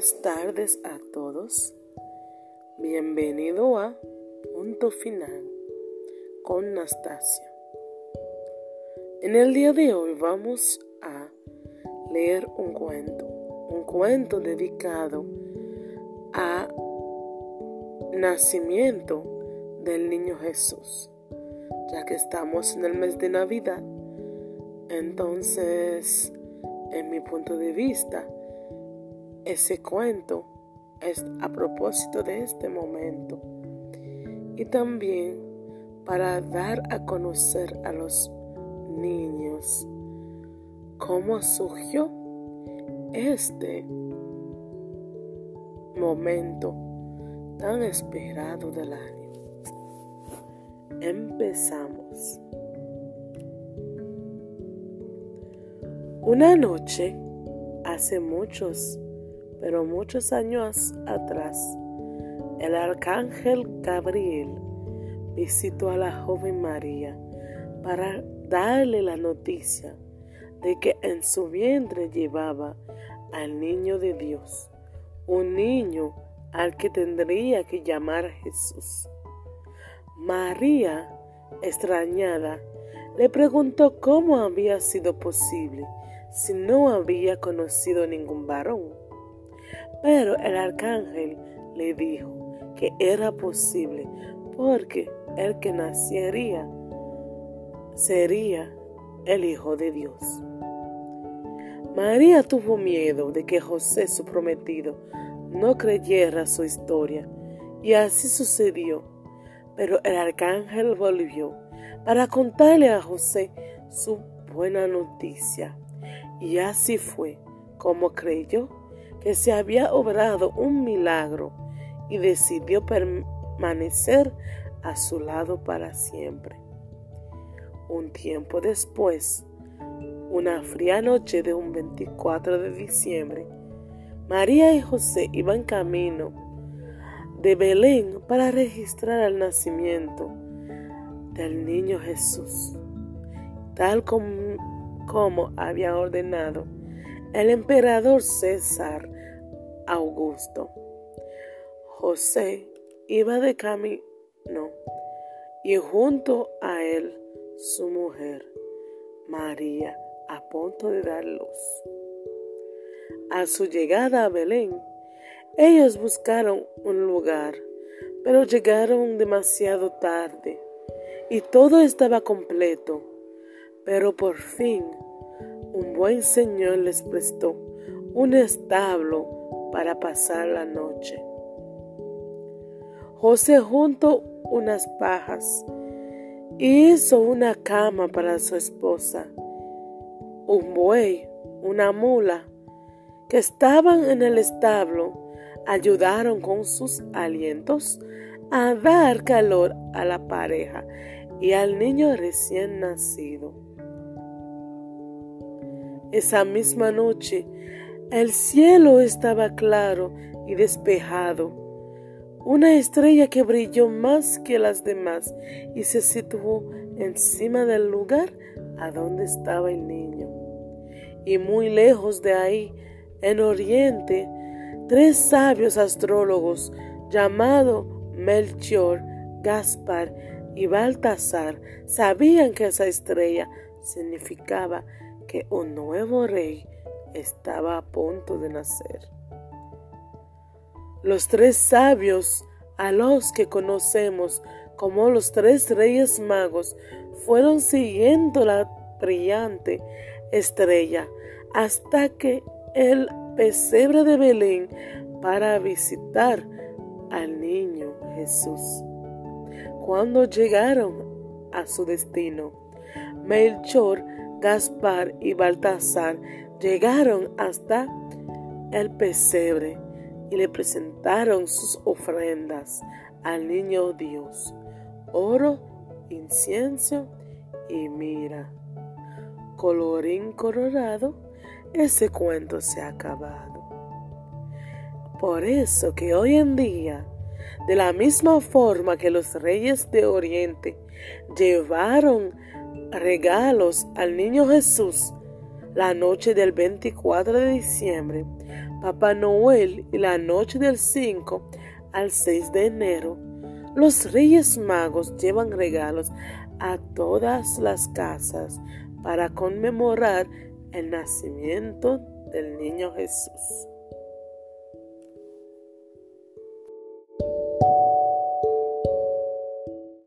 Buenas tardes a todos. Bienvenido a Punto Final con Nastasia. En el día de hoy vamos a leer un cuento, un cuento dedicado a nacimiento del niño Jesús. Ya que estamos en el mes de Navidad, entonces, en mi punto de vista, ese cuento es a propósito de este momento y también para dar a conocer a los niños cómo surgió este momento tan esperado del año. Empezamos. Una noche, hace muchos pero muchos años atrás, el arcángel Gabriel visitó a la joven María para darle la noticia de que en su vientre llevaba al niño de Dios, un niño al que tendría que llamar Jesús. María, extrañada, le preguntó cómo había sido posible si no había conocido ningún varón. Pero el arcángel le dijo que era posible porque el que nacería sería el Hijo de Dios. María tuvo miedo de que José, su prometido, no creyera su historia, y así sucedió. Pero el arcángel volvió para contarle a José su buena noticia, y así fue como creyó que se había obrado un milagro y decidió permanecer a su lado para siempre. Un tiempo después, una fría noche de un 24 de diciembre, María y José iban camino de Belén para registrar el nacimiento del niño Jesús, tal como, como había ordenado el emperador César Augusto. José iba de camino y junto a él su mujer, María, a punto de dar luz. A su llegada a Belén, ellos buscaron un lugar, pero llegaron demasiado tarde y todo estaba completo. Pero por fin un buen señor les prestó un establo para pasar la noche. José juntó unas pajas y hizo una cama para su esposa. Un buey, una mula, que estaban en el establo, ayudaron con sus alientos a dar calor a la pareja y al niño recién nacido. Esa misma noche el cielo estaba claro y despejado. Una estrella que brilló más que las demás y se situó encima del lugar a donde estaba el niño. Y muy lejos de ahí, en oriente, tres sabios astrólogos llamados Melchior, Gaspar y Baltasar sabían que esa estrella significaba que un nuevo rey estaba a punto de nacer. Los tres sabios, a los que conocemos como los tres reyes magos, fueron siguiendo la brillante estrella hasta que el pesebre de Belén para visitar al niño Jesús. Cuando llegaron a su destino, Melchor Gaspar y Baltasar llegaron hasta el pesebre y le presentaron sus ofrendas al niño Dios, oro, incienso y mira. Colorín colorado, ese cuento se ha acabado. Por eso que hoy en día, de la misma forma que los reyes de Oriente llevaron regalos al niño Jesús, la noche del 24 de diciembre, Papá Noel y la noche del 5 al 6 de enero, los Reyes Magos llevan regalos a todas las casas para conmemorar el nacimiento del niño Jesús.